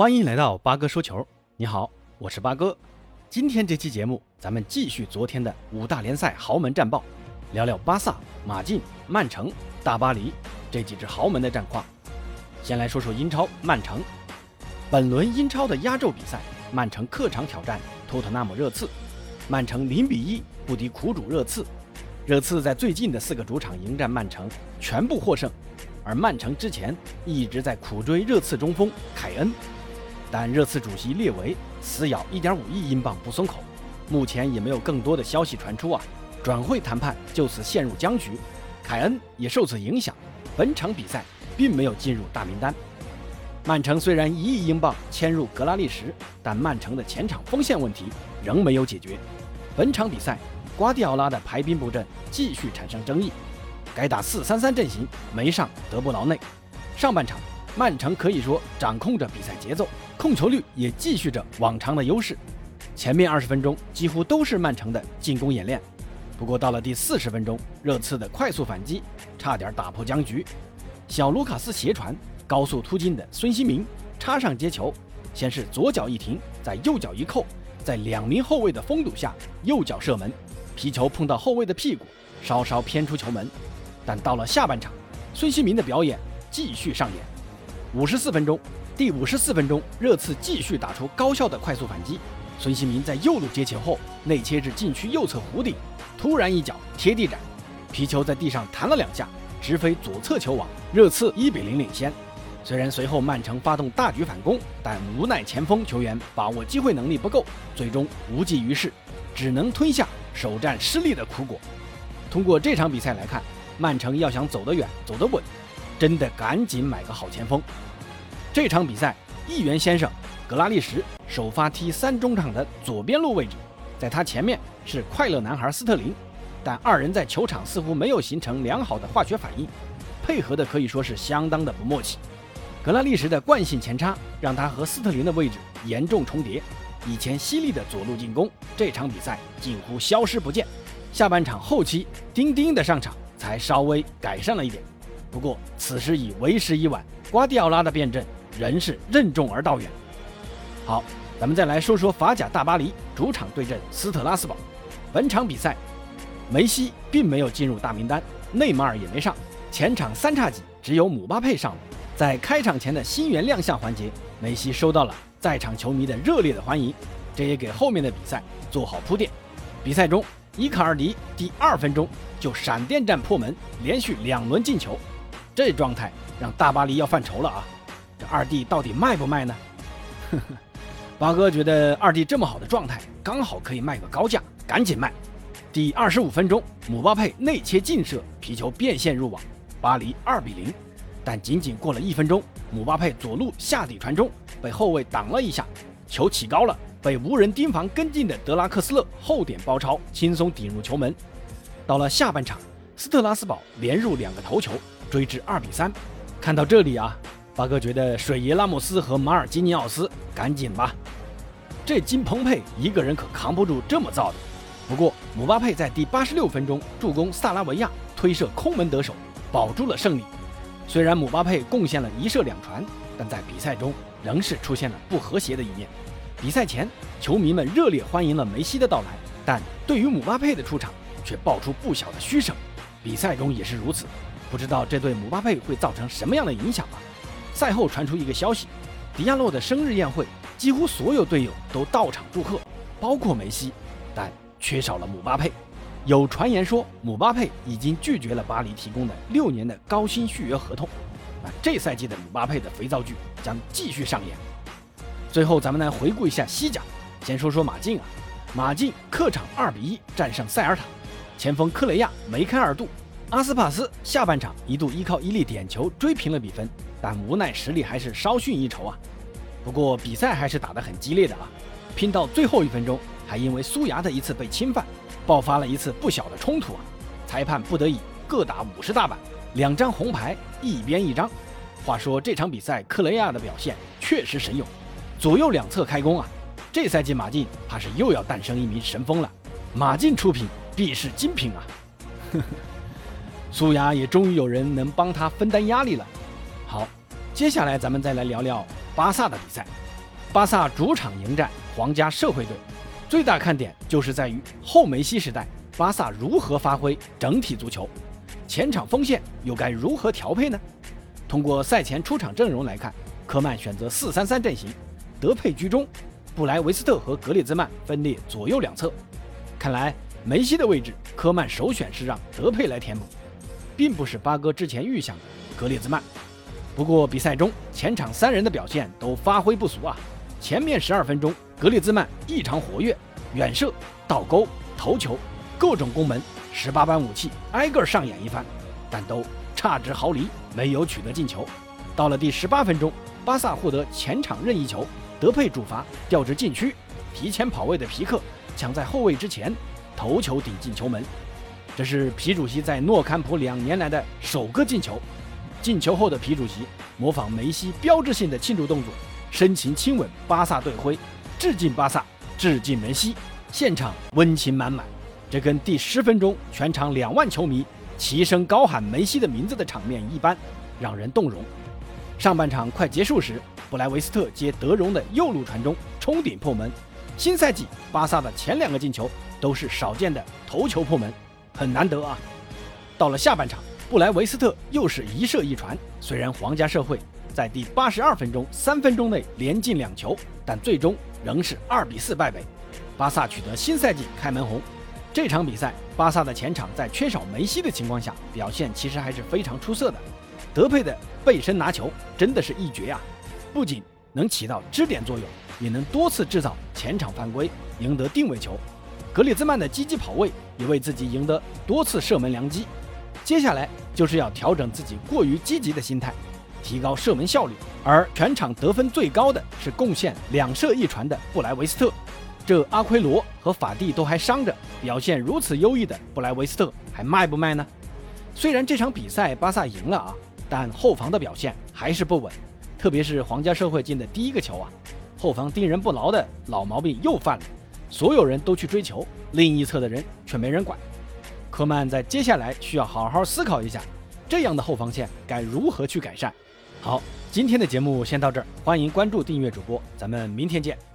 欢迎来到八哥说球。你好，我是八哥。今天这期节目，咱们继续昨天的五大联赛豪门战报，聊聊巴萨、马竞、曼城、大巴黎这几支豪门的战况。先来说说英超曼城。本轮英超的压轴比赛，曼城客场挑战托特纳姆热刺，曼城零比一不敌苦主热刺。热刺在最近的四个主场迎战曼城，全部获胜，而曼城之前一直在苦追热刺中锋凯恩。但热刺主席列维死咬1.5亿英镑不松口，目前也没有更多的消息传出啊，转会谈判就此陷入僵局，凯恩也受此影响，本场比赛并没有进入大名单。曼城虽然一亿英镑签入格拉利什，但曼城的前场锋线问题仍没有解决。本场比赛，瓜迪奥拉的排兵布阵继续产生争议，改打4-3-3阵型没上德布劳内。上半场。曼城可以说掌控着比赛节奏，控球率也继续着往常的优势。前面二十分钟几乎都是曼城的进攻演练，不过到了第四十分钟，热刺的快速反击差点打破僵局。小卢卡斯斜传，高速突进的孙兴民插上接球，先是左脚一停，在右脚一扣，在两名后卫的封堵下，右脚射门，皮球碰到后卫的屁股，稍稍偏出球门。但到了下半场，孙兴民的表演继续上演。五十四分钟，第五十四分钟，热刺继续打出高效的快速反击。孙兴民在右路接球后，内切至禁区右侧弧顶，突然一脚贴地斩，皮球在地上弹了两下，直飞左侧球网，热刺一比零领先。虽然随后曼城发动大举反攻，但无奈前锋球员把握机会能力不够，最终无济于事，只能吞下首战失利的苦果。通过这场比赛来看，曼城要想走得远、走得稳。真的赶紧买个好前锋。这场比赛，议员先生格拉利什首发踢三中场的左边路位置，在他前面是快乐男孩斯特林，但二人在球场似乎没有形成良好的化学反应，配合的可以说是相当的不默契。格拉利什的惯性前插让他和斯特林的位置严重重叠，以前犀利的左路进攻，这场比赛近乎消失不见。下半场后期，丁丁的上场才稍微改善了一点。不过此时已为时已晚，瓜迪奥拉的变阵仍是任重而道远。好，咱们再来说说法甲大巴黎主场对阵斯特拉斯堡。本场比赛，梅西并没有进入大名单，内马尔也没上，前场三叉戟只有姆巴佩上了。在开场前的新援亮相环节，梅西收到了在场球迷的热烈的欢迎，这也给后面的比赛做好铺垫。比赛中，伊卡尔迪第二分钟就闪电战破门，连续两轮进球。这状态让大巴黎要犯愁了啊！二弟到底卖不卖呢？呵呵，八哥觉得二弟这么好的状态，刚好可以卖个高价，赶紧卖。第二十五分钟，姆巴佩内切劲射，皮球变线入网，巴黎二比零。但仅仅过了一分钟，姆巴佩左路下底传中，被后卫挡了一下，球起高了，被无人盯防跟进的德拉克斯勒后点包抄，轻松顶入球门。到了下半场，斯特拉斯堡连入两个头球。追至二比三，看到这里啊，巴哥觉得水爷拉莫斯和马尔基尼奥斯赶紧吧，这金彭佩一个人可扛不住这么造的。不过姆巴佩在第八十六分钟助攻萨拉维亚推射空门得手，保住了胜利。虽然姆巴佩贡献了一射两传，但在比赛中仍是出现了不和谐的一面。比赛前，球迷们热烈欢迎了梅西的到来，但对于姆巴佩的出场却爆出不小的嘘声。比赛中也是如此。不知道这对姆巴佩会造成什么样的影响啊？赛后传出一个消息，迪亚洛的生日宴会，几乎所有队友都到场祝贺，包括梅西，但缺少了姆巴佩。有传言说，姆巴佩已经拒绝了巴黎提供的六年的高薪续约合同。那这赛季的姆巴佩的肥皂剧将继续上演。最后，咱们来回顾一下西甲，先说说马竞啊，马竞客场二比一战胜塞尔塔，前锋科雷亚梅开二度。阿斯帕斯下半场一度依靠一粒点球追平了比分，但无奈实力还是稍逊一筹啊。不过比赛还是打得很激烈的啊，拼到最后一分钟，还因为苏牙的一次被侵犯，爆发了一次不小的冲突啊。裁判不得已各打五十大板，两张红牌一边一张。话说这场比赛克雷亚的表现确实神勇，左右两侧开弓啊。这赛季马竞怕是又要诞生一名神锋了，马竞出品必是精品啊。呵呵。苏牙也终于有人能帮他分担压力了。好，接下来咱们再来聊聊巴萨的比赛。巴萨主场迎战皇家社会队，最大看点就是在于后梅西时代巴萨如何发挥整体足球，前场锋线又该如何调配呢？通过赛前出场阵容来看，科曼选择四三三阵型，德佩居中，布莱维斯特和格列兹曼分列左右两侧。看来梅西的位置，科曼首选是让德佩来填补，并不是八哥之前预想的格列兹曼。不过比赛中前场三人的表现都发挥不俗啊。前面十二分钟，格列兹曼异常活跃，远射、倒钩、头球，各种攻门，十八般武器挨个上演一番，但都差之毫厘，没有取得进球。到了第十八分钟，巴萨获得前场任意球，德佩主罚调至禁区，提前跑位的皮克抢在后卫之前，头球顶进球门。这是皮主席在诺坎普两年来的首个进球。进球后的皮主席模仿梅西标志性的庆祝动作。深情亲吻巴萨队徽，致敬巴萨，致敬梅西，现场温情满满。这跟第十分钟全场两万球迷齐声高喊梅西的名字的场面一般，让人动容。上半场快结束时，布莱维斯特接德容的右路传中，冲顶破门。新赛季巴萨的前两个进球都是少见的头球破门，很难得啊。到了下半场，布莱维斯特又是一射一传，虽然皇家社会。在第八十二分钟，三分钟内连进两球，但最终仍是二比四败北。巴萨取得新赛季开门红。这场比赛，巴萨的前场在缺少梅西的情况下，表现其实还是非常出色的。德佩的背身拿球真的是一绝啊！不仅能起到支点作用，也能多次制造前场犯规，赢得定位球。格里兹曼的积极跑位也为自己赢得多次射门良机。接下来就是要调整自己过于积极的心态。提高射门效率，而全场得分最高的是贡献两射一传的布莱维斯特。这阿奎罗和法蒂都还伤着，表现如此优异的布莱维斯特还卖不卖呢？虽然这场比赛巴萨赢了啊，但后防的表现还是不稳，特别是皇家社会进的第一个球啊，后防盯人不牢的老毛病又犯了，所有人都去追球，另一侧的人却没人管。科曼在接下来需要好好思考一下，这样的后防线该如何去改善。好，今天的节目先到这儿，欢迎关注、订阅主播，咱们明天见。